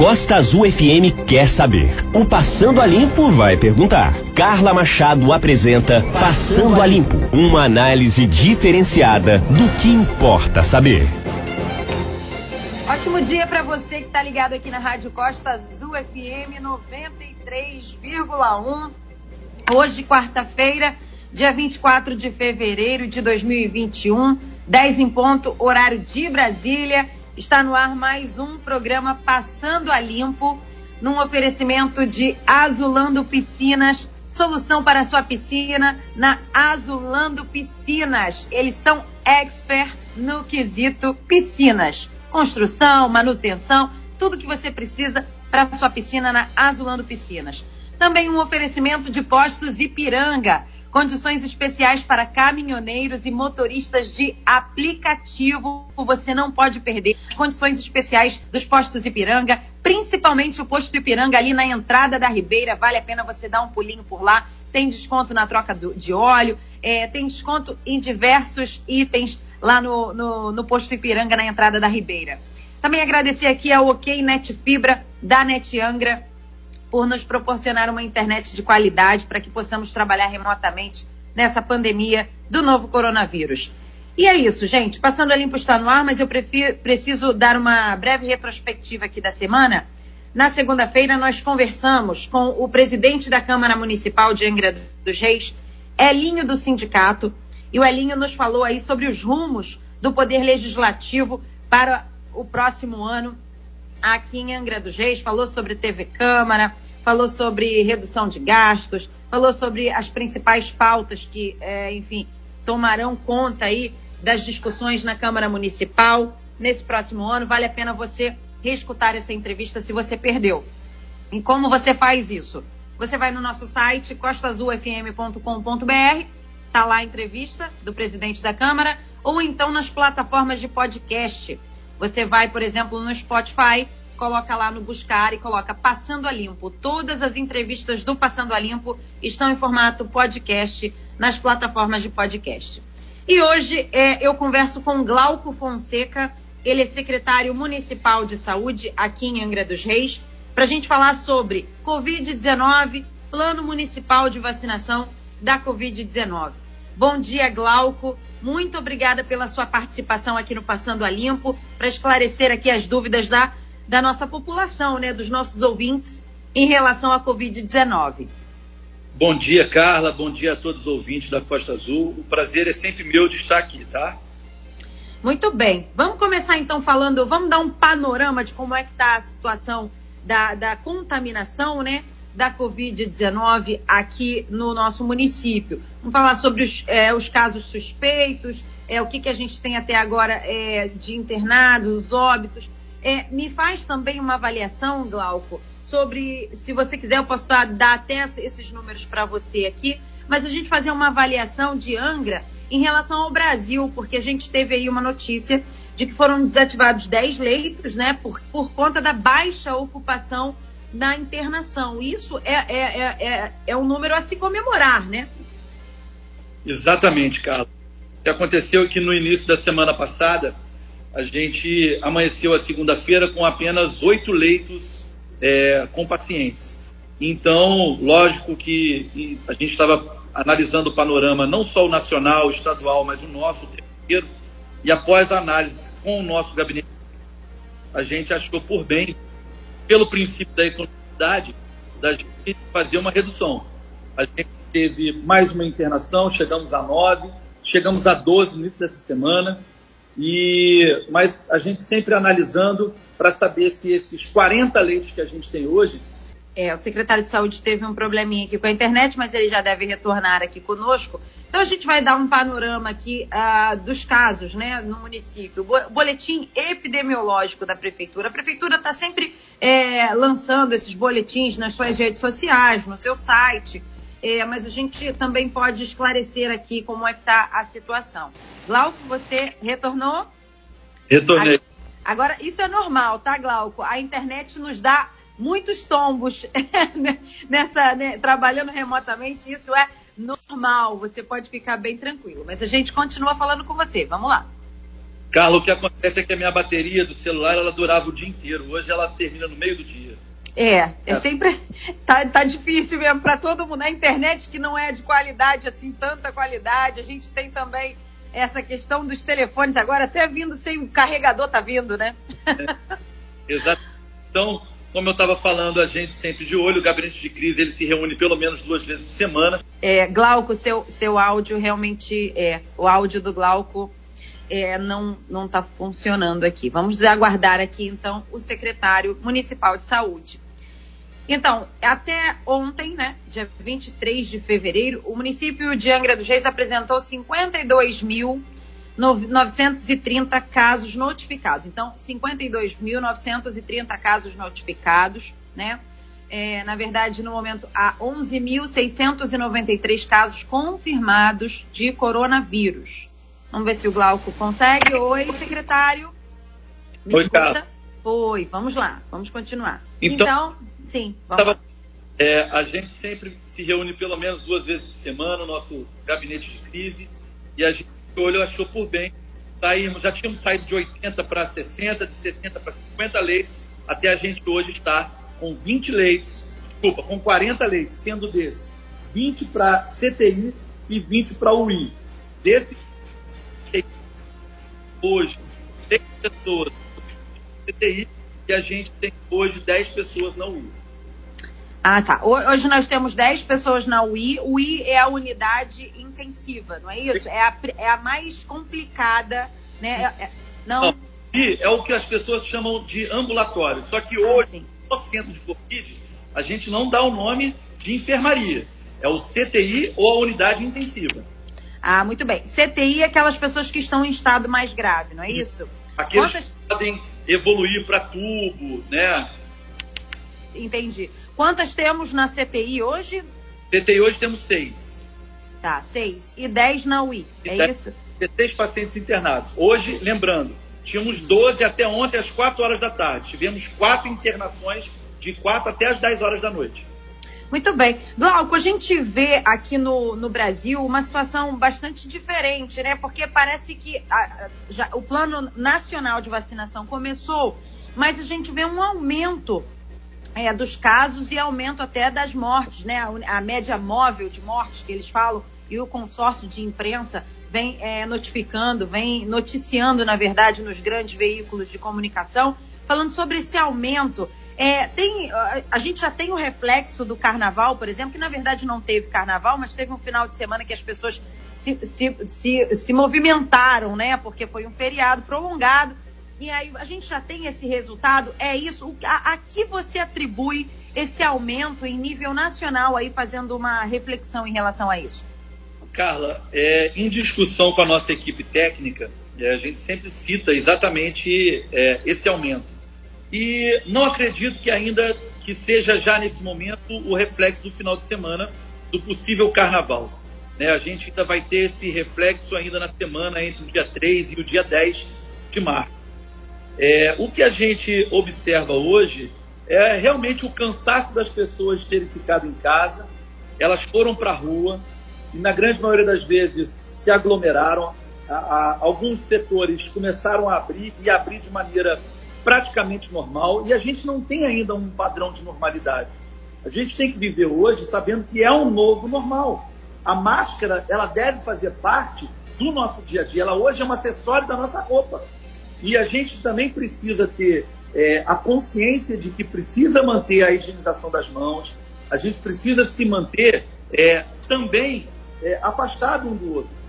Costa Azul FM quer saber. O Passando a Limpo vai perguntar. Carla Machado apresenta Passando a Limpo, uma análise diferenciada do que importa saber. Ótimo dia para você que está ligado aqui na Rádio Costa Azul FM 93,1. Hoje, quarta-feira, dia 24 de fevereiro de 2021, 10 em ponto, horário de Brasília. Está no ar mais um programa Passando a Limpo, num oferecimento de Azulando Piscinas, solução para a sua piscina na Azulando Piscinas. Eles são expert no quesito piscinas. Construção, manutenção, tudo que você precisa para sua piscina na Azulando Piscinas. Também um oferecimento de postos Ipiranga Condições especiais para caminhoneiros e motoristas de aplicativo. Você não pode perder. Condições especiais dos postos Ipiranga, principalmente o posto Ipiranga ali na entrada da Ribeira. Vale a pena você dar um pulinho por lá. Tem desconto na troca do, de óleo, é, tem desconto em diversos itens lá no, no, no posto Ipiranga na entrada da Ribeira. Também agradecer aqui ao OK Net Fibra da Net Angra por nos proporcionar uma internet de qualidade para que possamos trabalhar remotamente nessa pandemia do novo coronavírus. E é isso, gente. Passando a limpo está no ar, mas eu prefiro, preciso dar uma breve retrospectiva aqui da semana. Na segunda-feira, nós conversamos com o presidente da Câmara Municipal de Angra dos Reis, Elinho do Sindicato, e o Elinho nos falou aí sobre os rumos do Poder Legislativo para o próximo ano aqui em Angra dos Reis, falou sobre TV Câmara, falou sobre redução de gastos, falou sobre as principais pautas que, é, enfim, tomarão conta aí das discussões na Câmara Municipal nesse próximo ano. Vale a pena você reescutar essa entrevista se você perdeu. E como você faz isso? Você vai no nosso site costaazulfm.com.br, tá lá a entrevista do presidente da Câmara, ou então nas plataformas de podcast. Você vai, por exemplo, no Spotify, coloca lá no buscar e coloca Passando a Limpo. Todas as entrevistas do Passando a Limpo estão em formato podcast nas plataformas de podcast. E hoje é, eu converso com Glauco Fonseca, ele é secretário municipal de saúde aqui em Angra dos Reis, para a gente falar sobre Covid-19, plano municipal de vacinação da Covid-19. Bom dia, Glauco. Muito obrigada pela sua participação aqui no Passando a Limpo, para esclarecer aqui as dúvidas da, da nossa população, né, dos nossos ouvintes em relação à Covid-19. Bom dia, Carla. Bom dia a todos os ouvintes da Costa Azul. O prazer é sempre meu de estar aqui, tá? Muito bem. Vamos começar então falando, vamos dar um panorama de como é que está a situação da, da contaminação, né? Da Covid-19 aqui no nosso município. Vamos falar sobre os, é, os casos suspeitos, é, o que, que a gente tem até agora é, de internados, óbitos. É, me faz também uma avaliação, Glauco, sobre, se você quiser, eu posso dar, até esses números para você aqui, mas a gente fazer uma avaliação de Angra em relação ao Brasil, porque a gente teve aí uma notícia de que foram desativados 10 leitos, né, por, por conta da baixa ocupação na internação. Isso é, é, é, é, é um número a se comemorar, né? Exatamente, Carlos. O que aconteceu é que no início da semana passada, a gente amanheceu a segunda-feira com apenas oito leitos é, com pacientes. Então, lógico que a gente estava analisando o panorama, não só o nacional, o estadual, mas o nosso inteiro. E após a análise com o nosso gabinete, a gente achou por bem pelo princípio da economicidade, da gente fazer uma redução. A gente teve mais uma internação, chegamos a nove, chegamos a 12 no início dessa semana, e mas a gente sempre analisando para saber se esses 40 leitos que a gente tem hoje é, o secretário de saúde teve um probleminha aqui com a internet, mas ele já deve retornar aqui conosco. Então a gente vai dar um panorama aqui uh, dos casos, né, no município. Boletim epidemiológico da prefeitura. A prefeitura está sempre é, lançando esses boletins nas suas redes sociais, no seu site. É, mas a gente também pode esclarecer aqui como é que está a situação. Glauco, você retornou? Retornei. Agora, isso é normal, tá, Glauco? A internet nos dá muitos tombos nessa né, trabalhando remotamente, isso é normal. Você pode ficar bem tranquilo. Mas a gente continua falando com você. Vamos lá. Carlos, o que acontece é que a minha bateria do celular ela durava o dia inteiro. Hoje ela termina no meio do dia. É, é, é. sempre tá, tá difícil mesmo para todo mundo. A internet que não é de qualidade assim, tanta qualidade. A gente tem também essa questão dos telefones agora até vindo sem o carregador tá vindo, né? É, exato. Então, como eu estava falando, a gente sempre de olho, o gabinete de crise ele se reúne pelo menos duas vezes por semana. É, Glauco, seu, seu áudio realmente é. O áudio do Glauco é, não não está funcionando aqui. Vamos aguardar aqui então o secretário municipal de saúde. Então, até ontem, né, dia 23 de fevereiro, o município de Angra dos Reis apresentou 52.930 casos notificados. Então, 52.930 casos notificados, né? É, na verdade, no momento, há 11.693 casos confirmados de coronavírus. Vamos ver se o Glauco consegue. Oi, secretário. Me Oi, escuta? Oi, vamos lá, vamos continuar. Então, então sim, vamos tava, é, a gente sempre se reúne pelo menos duas vezes por semana, no nosso gabinete de crise, e a gente olhou, achou por bem. Saímos, já tínhamos saído de 80 para 60, de 60 para 50 leitos, até a gente hoje estar com 20 leitos, desculpa, com 40 leitos, sendo desses 20 para CTI e 20 para UI. Desse hoje 10 pessoas CTI e a gente tem hoje 10 pessoas na UI. Ah, tá. Hoje nós temos 10 pessoas na UI. UI é a unidade intensiva, não é isso? É a, é a mais complicada, né? É, é, não. UI é o que as pessoas chamam de ambulatório. Só que hoje, ah, no centro de Covid, a gente não dá o nome de enfermaria. É o CTI ou a unidade intensiva. Ah, muito bem. CTI é aquelas pessoas que estão em estado mais grave, não é isso? Aqueles Quantas... que podem evoluir para tubo, né? Entendi. Quantas temos na CTI hoje? CTI hoje temos seis. Tá, seis. E dez na UI, e é dez, isso? Seis pacientes internados. Hoje, lembrando, tínhamos 12 até ontem às 4 horas da tarde. Tivemos quatro internações de 4 até as 10 horas da noite. Muito bem. Glauco, a gente vê aqui no, no Brasil uma situação bastante diferente, né? Porque parece que a, já, o plano nacional de vacinação começou, mas a gente vê um aumento é, dos casos e aumento até das mortes, né? A, a, média móvel de mortes que eles falam e o consórcio de imprensa vem é, notificando, vem noticiando, na verdade, nos grandes veículos de comunicação, falando sobre esse aumento é, tem, a gente já tem o reflexo do carnaval, por exemplo, que na verdade não teve carnaval, mas teve um final de semana que as pessoas se, se, se, se movimentaram, né? Porque foi um feriado prolongado. E aí a gente já tem esse resultado. É isso. A, a que você atribui esse aumento em nível nacional aí, fazendo uma reflexão em relação a isso? Carla, é, em discussão com a nossa equipe técnica, é, a gente sempre cita exatamente é, esse aumento. E não acredito que ainda que seja já nesse momento o reflexo do final de semana do possível carnaval. Né? A gente ainda vai ter esse reflexo ainda na semana entre o dia 3 e o dia 10 de março. É, o que a gente observa hoje é realmente o cansaço das pessoas terem ficado em casa, elas foram para a rua e, na grande maioria das vezes, se aglomeraram. A, a, alguns setores começaram a abrir e abrir de maneira praticamente normal e a gente não tem ainda um padrão de normalidade. A gente tem que viver hoje sabendo que é um novo normal. A máscara, ela deve fazer parte do nosso dia a dia. Ela hoje é um acessório da nossa roupa. E a gente também precisa ter é, a consciência de que precisa manter a higienização das mãos, a gente precisa se manter é, também é, afastado um do outro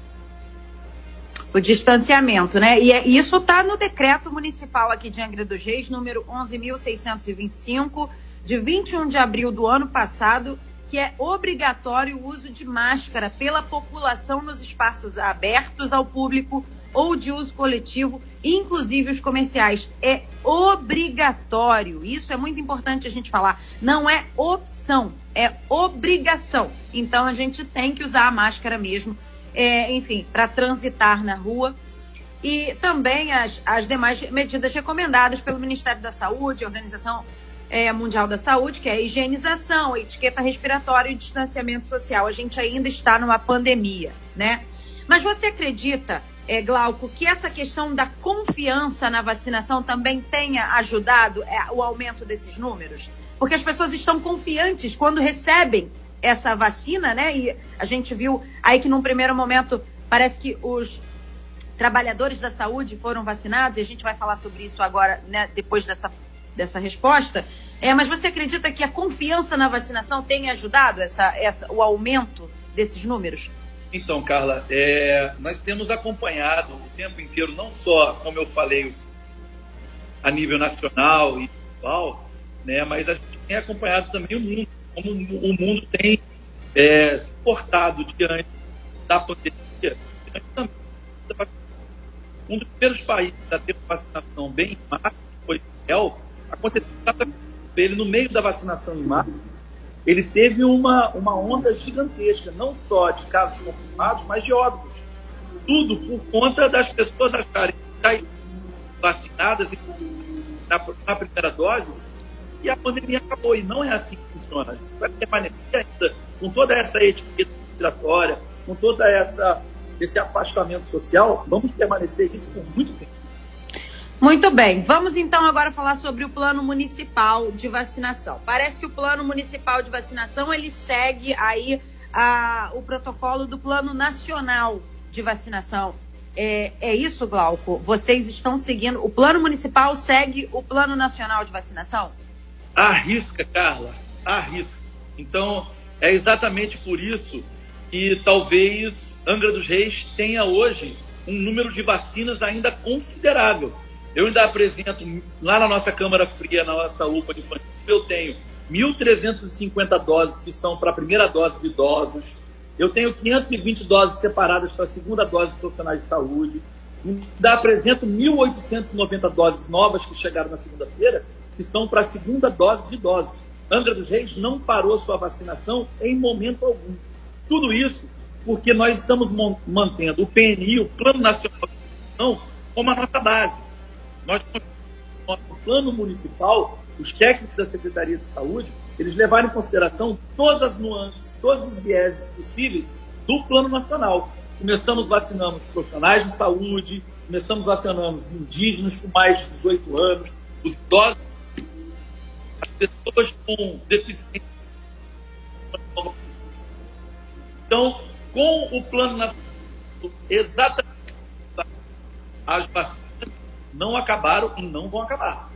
o distanciamento, né? E é, isso está no decreto municipal aqui de Angra dos Reis, número 11.625, de 21 de abril do ano passado, que é obrigatório o uso de máscara pela população nos espaços abertos ao público ou de uso coletivo, inclusive os comerciais. É obrigatório. Isso é muito importante a gente falar. Não é opção, é obrigação. Então a gente tem que usar a máscara mesmo é, enfim, para transitar na rua. E também as, as demais medidas recomendadas pelo Ministério da Saúde, Organização é, Mundial da Saúde, que é a higienização, a etiqueta respiratória e distanciamento social. A gente ainda está numa pandemia, né? Mas você acredita é, Glauco, que essa questão da confiança na vacinação também tenha ajudado é, o aumento desses números? Porque as pessoas estão confiantes quando recebem essa vacina, né? E a gente viu aí que num primeiro momento parece que os trabalhadores da saúde foram vacinados, e a gente vai falar sobre isso agora, né, depois dessa, dessa resposta. É, mas você acredita que a confiança na vacinação tenha ajudado essa, essa, o aumento desses números? Então, Carla, é, nós temos acompanhado o tempo inteiro, não só, como eu falei, a nível nacional e global, né, mas a gente tem acompanhado também o mundo, como o mundo tem é, se portado diante da pandemia, diante um dos primeiros países a ter vacinação bem em março foi Israel. Aconteceu ele no meio da vacinação em março, ele teve uma, uma onda gigantesca, não só de casos confirmados, mas de óbitos. Tudo por conta das pessoas acharem que vacinadas na, na primeira dose e a pandemia acabou. E não é assim que funciona. A gente vai permanecer ainda com toda essa etiqueta respiratória, com toda essa esse afastamento social, vamos permanecer isso por muito tempo. Muito bem, vamos então agora falar sobre o plano municipal de vacinação. Parece que o plano municipal de vacinação ele segue aí a, o protocolo do plano nacional de vacinação. É, é isso, Glauco? Vocês estão seguindo? O plano municipal segue o plano nacional de vacinação? Arrisca, Carla, arrisca. Então, é exatamente por isso que talvez Angra dos Reis tenha hoje um número de vacinas ainda considerável. Eu ainda apresento lá na nossa Câmara Fria, na nossa UPA de infantil, eu tenho 1.350 doses que são para a primeira dose de idosos. Eu tenho 520 doses separadas para a segunda dose de profissionais de saúde. Ainda apresento 1.890 doses novas que chegaram na segunda-feira, que são para a segunda dose de idosos. Angra dos Reis não parou sua vacinação em momento algum. Tudo isso porque nós estamos mantendo o PNI, o Plano Nacional de Educação, como a nossa base. Nós, nosso plano municipal, os técnicos da Secretaria de Saúde, eles levaram em consideração todas as nuances, todos os vieses possíveis do Plano Nacional. Começamos vacinando os profissionais de saúde, começamos vacinando os indígenas com mais de 18 anos, os idosos, as pessoas com deficiência. Então, com o plano nacional, exatamente as vacinas não acabaram e não vão acabar.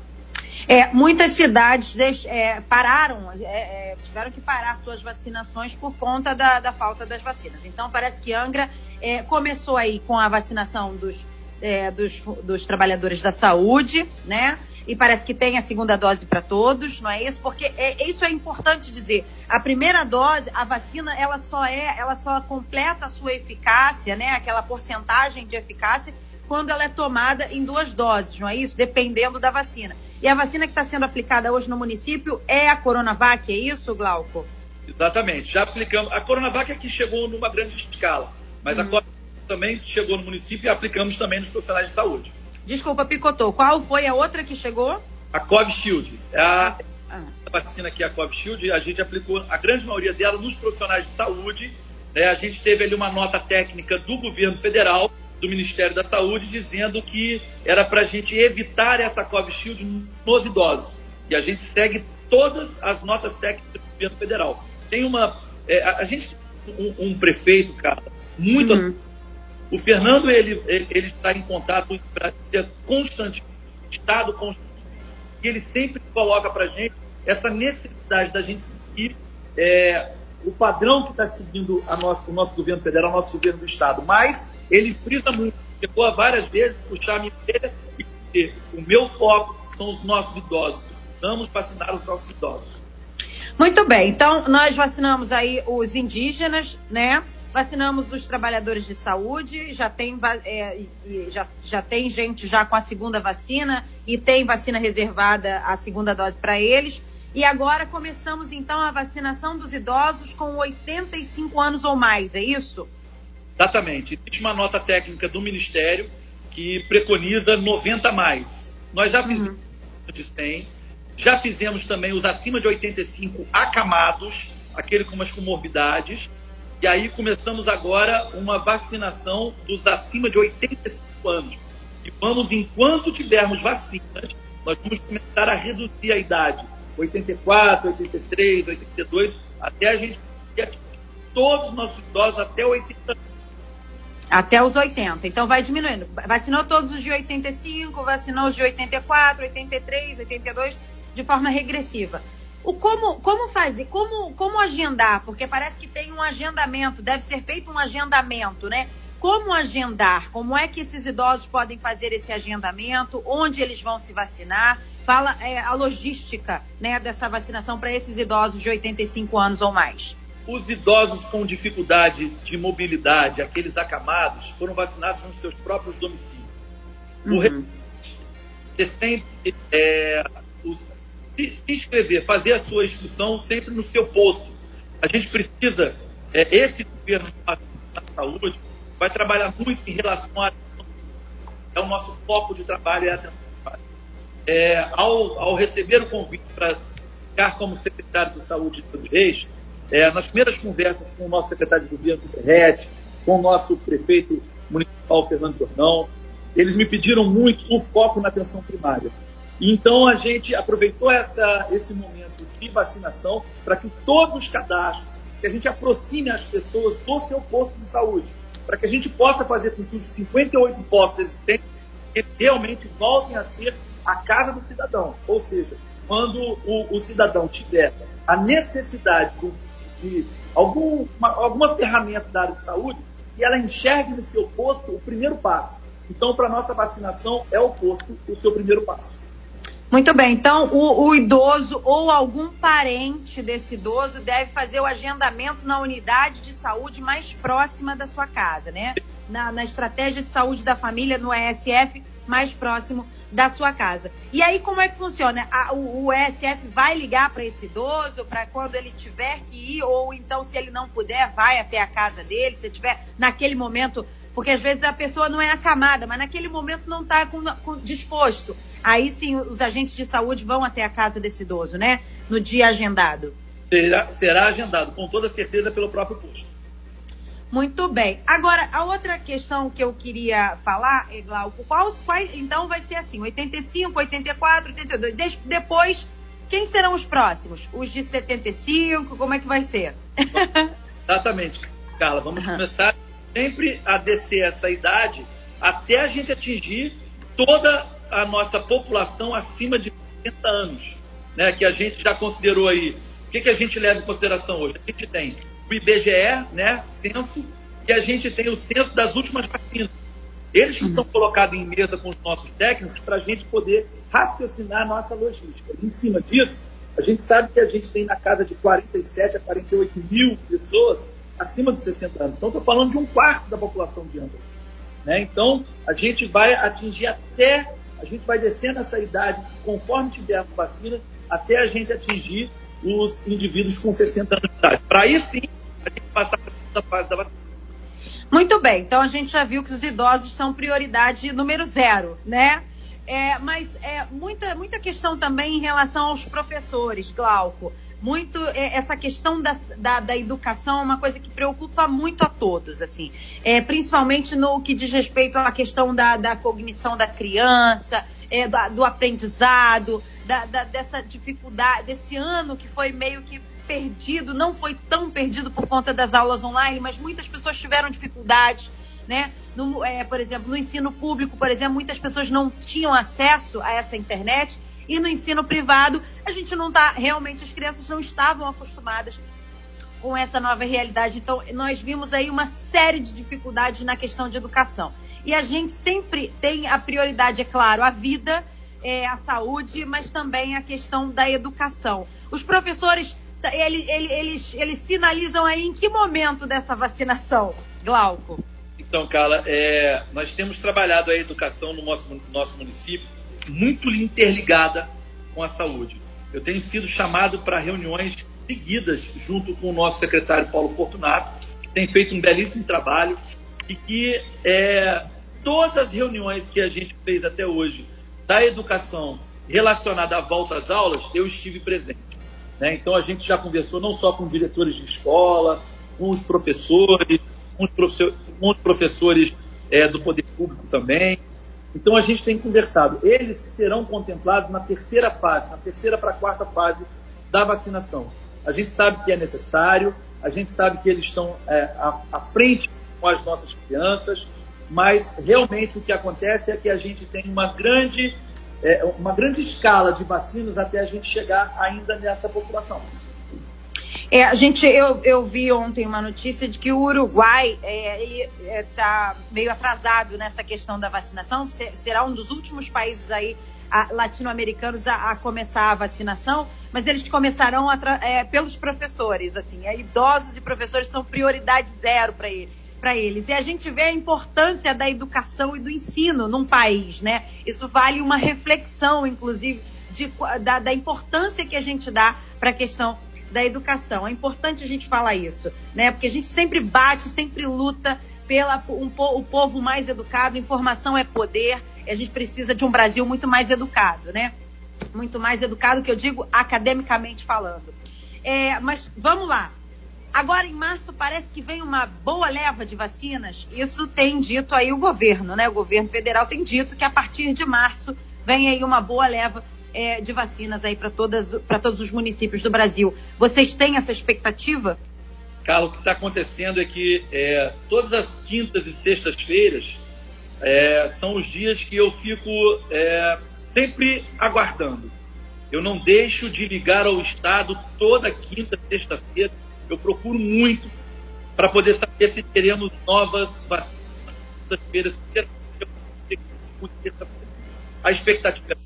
É, muitas cidades é, pararam, é, é, tiveram que parar suas vacinações por conta da, da falta das vacinas. Então, parece que Angra é, começou aí com a vacinação dos, é, dos, dos trabalhadores da saúde, né? e parece que tem a segunda dose para todos, não é isso? Porque isso é importante dizer. A primeira dose, a vacina, ela só é, ela só completa a sua eficácia, né? Aquela porcentagem de eficácia quando ela é tomada em duas doses, não é isso? Dependendo da vacina. E a vacina que está sendo aplicada hoje no município é a Coronavac, é isso, Glauco? Exatamente. Já aplicamos. A Coronavac é que chegou numa grande escala, mas hum. a. Coronavac também chegou no município e aplicamos também nos profissionais de saúde. Desculpa, picotou. Qual foi a outra que chegou? A Covishield. É a, ah. a vacina que é a Covishield, a gente aplicou a grande maioria dela nos profissionais de saúde. Né? A gente teve ali uma nota técnica do governo federal, do Ministério da Saúde, dizendo que era para a gente evitar essa Covishield nos idosos. E a gente segue todas as notas técnicas do governo federal. Tem uma. É, a, gente um, um prefeito, cara, muito uhum. O Fernando ele, ele, ele está em contato constante, estado constante, e ele sempre coloca para a gente essa necessidade da gente seguir é, o padrão que está seguindo o nosso governo federal, o nosso governo do estado. Mas ele frisa muito, chegou a várias vezes puxar a minha e dizer: o meu foco são os nossos idosos, precisamos vacinar os nossos idosos. Muito bem, então nós vacinamos aí os indígenas, né? Vacinamos os trabalhadores de saúde, já tem, é, já, já tem gente já com a segunda vacina e tem vacina reservada a segunda dose para eles. E agora começamos então a vacinação dos idosos com 85 anos ou mais, é isso? Exatamente. Existe uma nota técnica do Ministério que preconiza 90 mais. Nós já fizemos uhum. 100, já fizemos também os acima de 85 acamados, aquele com as comorbidades, E aí começamos agora uma vacinação dos acima de 85 anos. E vamos, enquanto tivermos vacinas, nós vamos começar a reduzir a idade. 84, 83, 82, até a gente todos os nossos idosos até 80 anos. Até os 80. Então vai diminuindo. Vacinou todos os de 85, vacinou os de 84, 83, 82, de forma regressiva. O como, como fazer? Como, como agendar? Porque parece que tem um agendamento, deve ser feito um agendamento, né? Como agendar? Como é que esses idosos podem fazer esse agendamento? Onde eles vão se vacinar? Fala é, a logística né, dessa vacinação para esses idosos de 85 anos ou mais. Os idosos com dificuldade de mobilidade, aqueles acamados, foram vacinados nos seus próprios domicílios. Uhum. O sempre é, os, se, se, inscrever, fazer a sua inscrição sempre no seu posto. A gente precisa, é, esse governo da saúde vai trabalhar muito em relação a é o nosso foco de trabalho é a é, ao, ao receber o convite para ficar como secretário de saúde de Todos Reis, é, nas primeiras conversas com o nosso secretário de governo, Perrete, com o nosso prefeito municipal, Fernando Jordão, eles me pediram muito o foco na atenção primária. Então a gente aproveitou essa, esse momento de vacinação para que todos os cadastros, que a gente aproxime as pessoas do seu posto de saúde, para que a gente possa fazer com que os 58 postos existentes realmente voltem a ser a casa do cidadão. Ou seja, quando o, o cidadão tiver a necessidade de de algum, uma, alguma ferramenta da área de saúde e ela enxergue no seu posto o primeiro passo. Então, para nossa vacinação, é o posto o seu primeiro passo. Muito bem, então o, o, idoso ou algum parente desse idoso deve fazer o agendamento na unidade de saúde mais próxima da sua casa, né? Na, na estratégia de saúde da família, no ESF mais próximo da sua casa. E aí, como é que funciona? A, o, o ESF vai ligar para esse idoso para quando ele tiver que ir, ou então, se ele não puder, vai até a casa dele, se tiver naquele momento, porque às vezes a pessoa não é acamada, mas naquele momento não está disposto. Aí sim, os agentes de saúde vão até a casa desse idoso, né? No dia agendado. Será, será agendado, com toda certeza, pelo próprio posto. Muito bem. Agora, a outra questão que eu queria falar, é, Glauco, quais, quais, então vai ser assim, 85, 84, 82. De, depois, quem serão os próximos? Os de 75, como é que vai ser? Exatamente, Carla. Vamos uhum. começar sempre a descer essa idade até a gente atingir toda a nossa população acima de 60 anos, né? Que a gente já considerou aí. O que, que a gente leva em consideração hoje? A gente tem o IBGE, né, censo, e a gente tem o censo das últimas vacinas. Eles que são colocados em mesa com os nossos técnicos para a gente poder raciocinar a nossa logística. E em cima disso, a gente sabe que a gente tem na casa de 47 a 48 mil pessoas acima de 60 anos. Então, estou falando de um quarto da população de Angra. Né? Então, a gente vai atingir até, a gente vai descendo essa idade, conforme tiver a vacina, até a gente atingir os indivíduos com 60 anos de idade. Para aí sim a gente passar para a fase da vacina. Muito bem, então a gente já viu que os idosos são prioridade número zero, né? É, mas é muita, muita questão também em relação aos professores, Glauco. Muito é, essa questão da, da, da, educação é uma coisa que preocupa muito a todos, assim, é, principalmente no que diz respeito à questão da, da cognição da criança, é, do, do, aprendizado, da, da, dessa dificuldade, desse ano que foi meio que perdido, não foi tão perdido por conta das aulas online, mas muitas pessoas tiveram dificuldades, né? No, é, por exemplo, no ensino público, por exemplo, muitas pessoas não tinham acesso a essa internet e no ensino privado a gente não está realmente as crianças não estavam acostumadas com essa nova realidade. Então nós vimos aí uma série de dificuldades na questão de educação. E a gente sempre tem a prioridade, é claro, a vida, é, a saúde, mas também a questão da educação. Os professores, ele, ele, eles, eles sinalizam aí em que momento dessa vacinação, Glauco? Então, Carla, é, nós temos trabalhado a educação no nosso, no nosso município muito interligada com a saúde. Eu tenho sido chamado para reuniões seguidas junto com o nosso secretário Paulo Fortunato, que tem feito um belíssimo trabalho e que é, todas as reuniões que a gente fez até hoje da educação relacionada à volta às aulas, eu estive presente. Né? Então a gente já conversou não só com diretores de escola, com os professores, com os professores é, do poder público também. Então a gente tem conversado. Eles serão contemplados na terceira fase, na terceira para a quarta fase da vacinação. A gente sabe que é necessário, a gente sabe que eles estão é, à, à frente com as nossas crianças, mas realmente o que acontece é que a gente tem uma grande, é, uma grande escala de vacinas até a gente chegar ainda nessa população. É, a gente, eu, eu vi ontem uma notícia de que o Uruguai é, está é, meio atrasado nessa questão da vacinação. Será um dos últimos países aí latino-americanos a, a, começar a vacinação, mas eles começarão é, pelos professores, assim, é, idosos e professores são prioridade zero para ele, eles. E a gente vê a importância da educação e do ensino num país, né? Isso vale uma reflexão, inclusive, de, da, da importância que a gente dá para a questão da educação. É importante a gente falar isso, né? Porque a gente sempre bate, sempre luta pela um, o povo mais educado. Informação é poder. E a gente precisa de um Brasil muito mais educado, né? Muito mais educado, que eu digo academicamente falando. É, mas vamos lá. Agora, em março, parece que vem uma boa leva de vacinas. Isso tem dito aí o governo, né? O governo federal tem dito que a partir de março vem aí uma boa leva é, de vacinas aí para todos os municípios do Brasil. Vocês têm essa expectativa? Carlos, o que está acontecendo é que é, todas as quintas e sextas-feiras é, são os dias que eu fico é, sempre aguardando. Eu não deixo de ligar ao Estado toda quinta, sexta-feira. Eu procuro muito para poder saber se teremos novas vacinas. A expectativa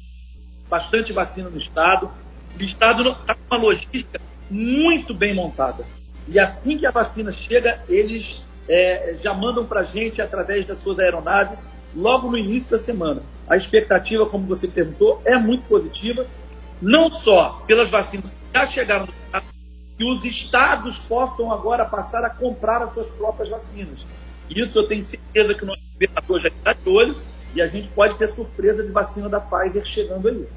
bastante vacina no Estado. O Estado está com uma logística muito bem montada. E assim que a vacina chega, eles é, já mandam para a gente através das suas aeronaves logo no início da semana. A expectativa, como você perguntou, é muito positiva, não só pelas vacinas que já chegaram no Estado, que os estados possam agora passar a comprar as suas próprias vacinas. Isso eu tenho certeza que o nosso governador já está de olho e a gente pode ter surpresa de vacina da Pfizer chegando aí.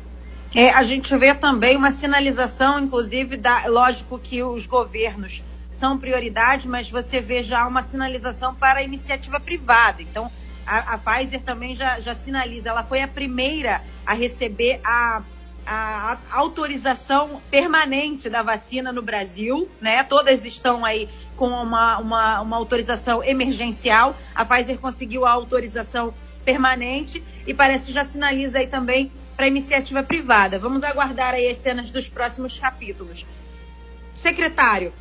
É, a gente vê também uma sinalização, inclusive, da, lógico que os governos são prioridade, mas você vê já uma sinalização para a iniciativa privada. Então, a, a Pfizer também já, já, sinaliza, ela foi a primeira a receber a, a, a, autorização permanente da vacina no Brasil, né? Todas estão aí com uma, uma, uma autorização emergencial. A Pfizer conseguiu a autorização e parece já sinaliza aí também para iniciativa privada. Vamos aguardar aí as cenas dos próximos capítulos. Secretário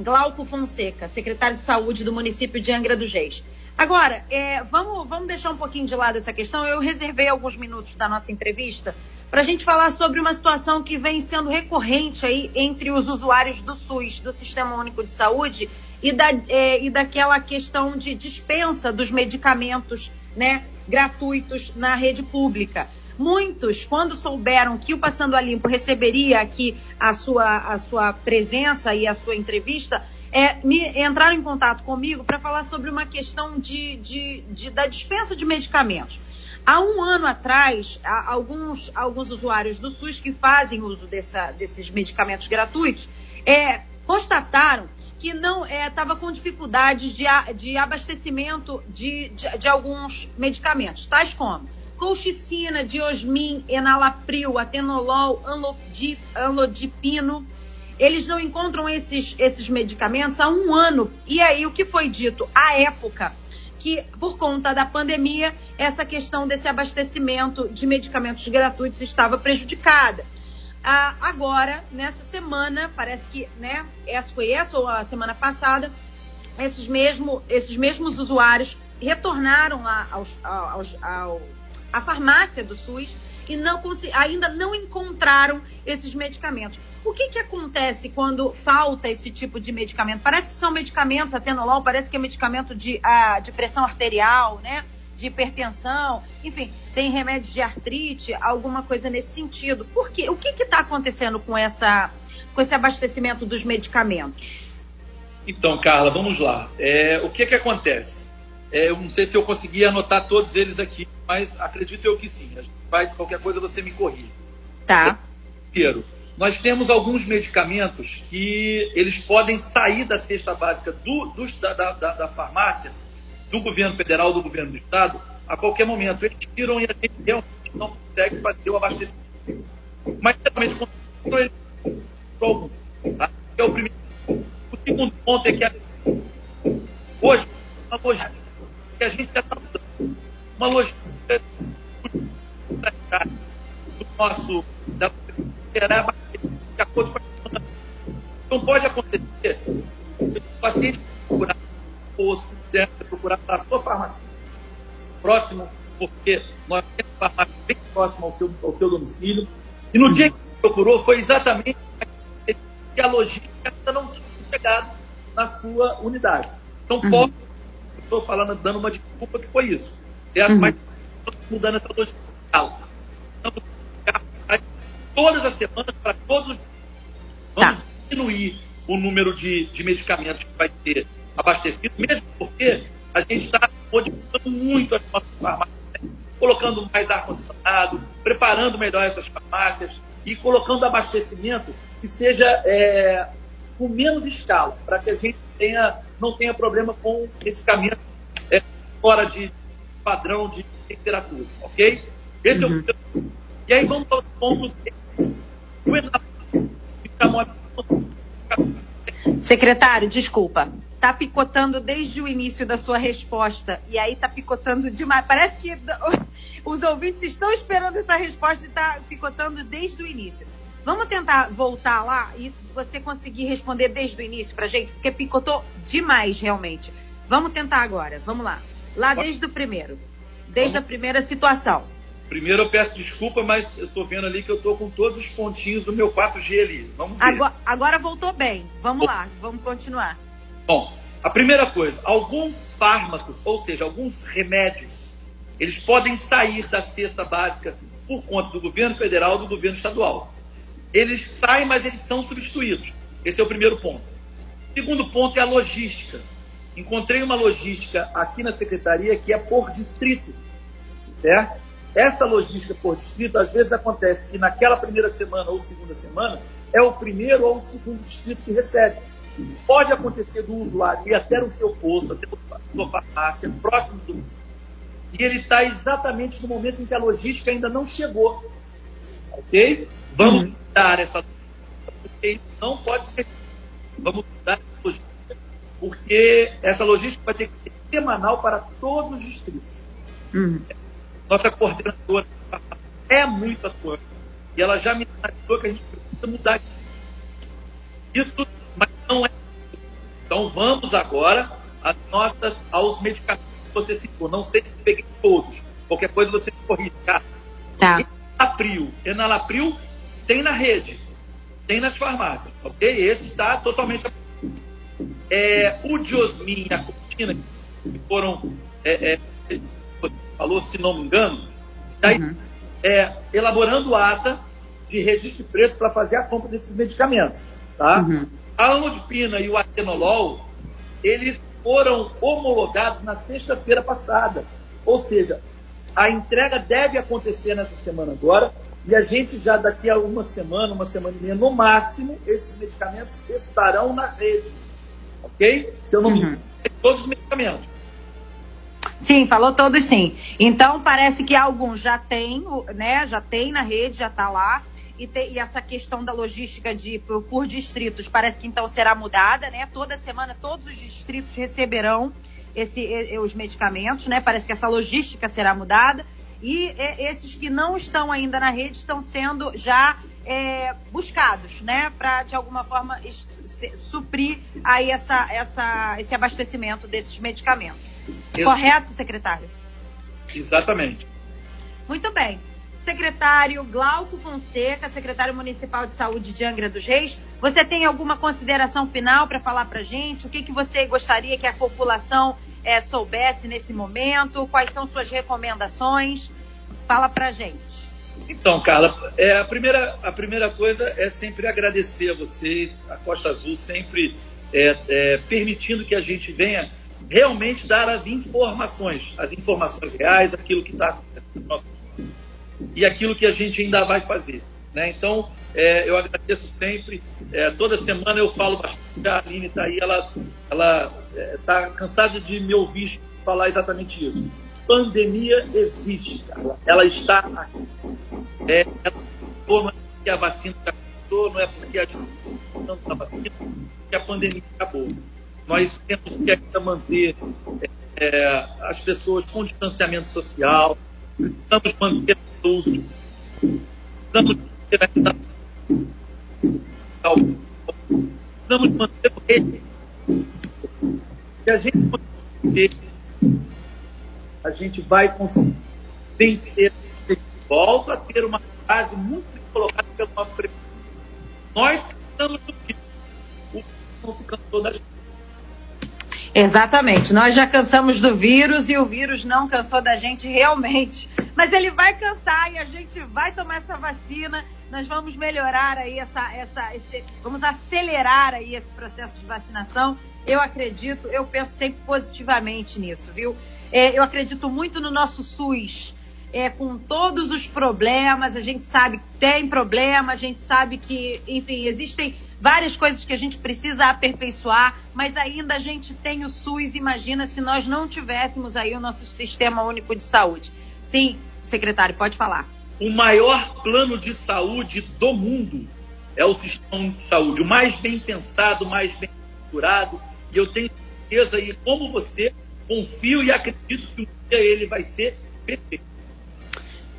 Glauco Fonseca, secretário de saúde do município de Angra dos Reis. Agora, é, vamos, vamos deixar um pouquinho de lado essa questão. Eu reservei alguns minutos da nossa entrevista para a gente falar sobre uma situação que vem sendo recorrente aí entre os usuários do SUS, do Sistema Único de Saúde, e, da, é, e daquela questão de dispensa dos medicamentos né, gratuitos na rede pública. Muitos, quando souberam que o Passando a Limpo receberia aqui a sua, a sua presença e a sua entrevista, é, me, entraram em contato comigo para falar sobre uma questão de, de, de, da dispensa de medicamentos. Há um ano atrás, alguns, alguns usuários do SUS que fazem uso dessa, desses medicamentos gratuitos é, constataram que não estava é, com dificuldades de, de abastecimento de, de, de alguns medicamentos, tais como colchicina, diosmin, enalapril, atenolol, anlodipino. Eles não encontram esses, esses medicamentos há um ano. E aí, o que foi dito à época? Que, por conta da pandemia, essa questão desse abastecimento de medicamentos gratuitos estava prejudicada. Ah, agora, nessa semana, parece que, né, essa foi essa ou a semana passada, esses, mesmo, esses mesmos usuários retornaram lá aos, aos, ao, a farmácia do SUS e não ainda não encontraram esses medicamentos. O que, que acontece quando falta esse tipo de medicamento? Parece que são medicamentos, atenolol parece que é medicamento de, uh, de pressão arterial, né? De hipertensão, enfim, tem remédios de artrite, alguma coisa nesse sentido. Por quê? O que está acontecendo com, essa, com esse abastecimento dos medicamentos? Então, Carla, vamos lá. É, o que, que acontece? É, eu não sei se eu consegui anotar todos eles aqui, mas acredito eu que sim. Vai, qualquer coisa você me corrige. Tá. Primeiro, nós temos alguns medicamentos que eles podem sair da cesta básica do, do, da, da, da, farmácia, do governo federal, do governo do estado, a qualquer momento. Eles tiram e a gente realmente não consegue fazer o abastecimento. Mas geralmente quando eles algum, tá? é o primeiro. O segundo ponto é que a, hoje, uma logística que a gente já está usando, uma logística do nosso da, será de acordo com a Não pode acontecer o paciente procurar o posto, procurar a sua farmácia próximo, porque nós temos farmácia bem próxima ao seu, ao seu domicílio. E no dia que ele procurou, foi exatamente que a logística ainda não tinha chegado na sua unidade. Então, uhum. pode, estou falando, dando uma desculpa que foi isso. É, uhum. Mas mudando essa logística. Então, todas as semanas, para todos os Vamos tá. diminuir o número de, de medicamentos que vai ter abastecido, mesmo porque a gente está modificando muito as nossas farmácias, né? colocando mais ar-condicionado, preparando melhor essas farmácias e colocando abastecimento que seja é, com menos escala, para que a gente tenha, não tenha problema com medicamentos é, fora de padrão de temperatura, ok? Esse uhum. é o uhum. E aí vamos aos pontos. O Secretário, desculpa. Tá picotando desde o início da sua resposta. E aí tá picotando demais. Parece que os ouvintes estão esperando essa resposta e tá picotando desde o início. Vamos tentar voltar lá e você conseguir responder desde o início pra gente, porque picotou demais, realmente. Vamos tentar agora. Vamos lá. Lá desde o primeiro. Desde a primeira situação. Primeiro eu peço desculpa, mas eu estou vendo ali que eu estou com todos os pontinhos do meu 4G ali. Vamos ver. Agora, agora voltou bem. Vamos lá, vamos continuar. Bom, a primeira coisa, alguns fármacos, ou seja, alguns remédios, eles podem sair da cesta básica por conta do governo federal do governo estadual. Eles saem, mas eles são substituídos. Esse é o primeiro ponto. O segundo ponto é a logística. Encontrei uma logística aqui na secretaria que é por distrito, certo? Essa logística por distrito, às vezes acontece que naquela primeira semana ou segunda semana, é o primeiro ou o segundo distrito que recebe. Pode acontecer do usuário ir até o seu posto, até a sua farmácia, próximo do domicílio. E ele está exatamente no momento em que a logística ainda não chegou. Ok? Vamos uhum. mudar essa logística, porque não pode ser. Vamos mudar essa logística, porque essa logística vai ter que ser semanal para todos os distritos. Uhum. Nossa coordenadora é muito atuante. E ela já me avisou que a gente precisa mudar isso, mas não é. Então vamos agora às nossas, aos medicamentos que você citou. Não sei se peguei todos. Qualquer coisa você corrige. Tá. tá. Enalapril. Enalapril tem na rede, tem nas farmácias, ok? Esse está totalmente. É, o diosmin e a cortina, que foram é, é, falou, se não me engano, está uhum. é, elaborando ata de registro de preço para fazer a compra desses medicamentos. Tá? Uhum. A amlodipina e o atenolol, eles foram homologados na sexta-feira passada. Ou seja, a entrega deve acontecer nessa semana agora, e a gente já daqui a uma semana, uma semana e meia, no máximo, esses medicamentos estarão na rede. Ok? Se eu não uhum. me engano, todos os medicamentos. Sim, falou todos sim. Então parece que alguns já tem, né? Já tem na rede, já está lá. E, te, e, essa questão da logística de por, por, distritos parece que então será mudada, né? Toda semana todos os distritos receberão esse, os medicamentos, né? Parece que essa logística será mudada. E esses que não estão ainda na rede estão sendo já é, buscados, né? Para de alguma forma suprir aí essa, essa, esse abastecimento desses medicamentos. Correto, secretário? Exatamente. Muito bem. Secretário Glauco Fonseca, secretário municipal de saúde de Angra dos Reis, você tem alguma consideração final para falar para gente? O que, que você gostaria que a população é, soubesse nesse momento? Quais são suas recomendações? Fala para gente. Então, Carla, é, a, primeira, a primeira coisa é sempre agradecer a vocês, a Costa Azul, sempre é, é, permitindo que a gente venha realmente dar as informações, as informações reais, aquilo que está acontecendo no nosso e aquilo que a gente ainda vai fazer. Né? Então, É, eu agradeço sempre. É, toda semana eu falo bastante. A Aline está aí, ela está ela, é, tá cansada de me ouvir falar exatamente isso. Pandemia existe, cara. Ela está aqui. É, não é porque a vacina já começou, não é porque a gente está vacina, que a pandemia acabou. Nós temos que ainda manter é, as pessoas com distanciamento social, precisamos manter o precisamos manter a Precisamos manter o rei. Se a gente manter, a gente vai conseguir vencer. Volto a ter uma frase muito bem colocada pelo nosso prefeito. Nós estamos do que o não se cansou da gente. Exatamente. Nós já cansamos do vírus e o vírus não cansou da gente realmente. Mas ele vai cansar e a gente vai tomar essa vacina nós vamos melhorar aí essa, essa esse, vamos acelerar aí esse processo de vacinação. Eu acredito, eu penso sempre positivamente nisso, viu? É, eu acredito muito no nosso SUS, é, com todos os problemas, a gente sabe que tem problema, a gente sabe que, enfim, existem várias coisas que a gente precisa aperfeiçoar, mas ainda a gente tem o SUS, imagina se nós não tivéssemos aí o nosso sistema único de saúde. Sim, secretário, pode falar o maior plano de saúde do mundo é o sistema de saúde, o mais bem pensado, o mais bem estruturado. E eu tenho certeza, e como você, confio e acredito que um dia ele vai ser perfeito.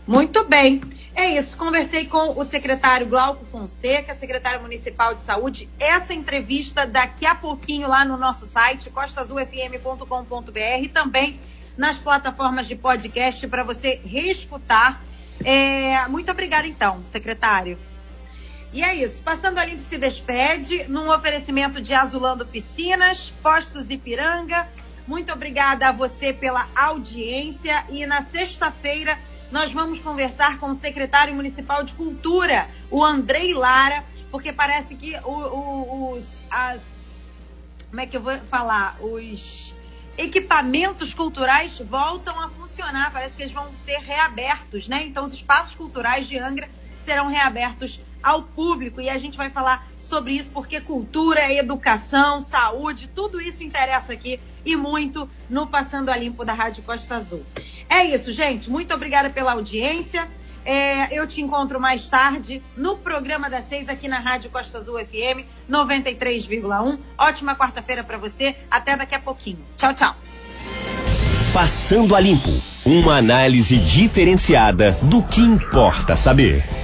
Muito bem. É isso. Conversei com o secretário Glauco Fonseca, secretário municipal de saúde. Essa entrevista daqui a pouquinho lá no nosso site, costasufm.com.br e também nas plataformas de podcast para você reescutar é, muito obrigada, então, secretário. E é isso. Passando a limpo se despede num oferecimento de Azulando Piscinas, Postos Ipiranga. Muito obrigada a você pela audiência. E na sexta-feira nós vamos conversar com o secretário municipal de Cultura, o Andrei Lara, porque parece que o, o, os, as, como é que eu vou falar? Os equipamentos culturais voltam a funcionar. Parece que eles vão ser reabertos, né? Então, os espaços culturais de Angra serão reabertos ao público e a gente vai falar sobre isso porque cultura, educação, saúde, tudo isso interessa aqui e muito no Passando a Limpo da Rádio Costa Azul. É isso, gente. Muito obrigada pela audiência. É, eu te encontro mais tarde no programa das seis aqui na Rádio Costa Azul FM 93,1. Ótima quarta-feira para você. Até daqui a pouquinho. Tchau, tchau. Passando a Limpo uma análise diferenciada do que importa saber.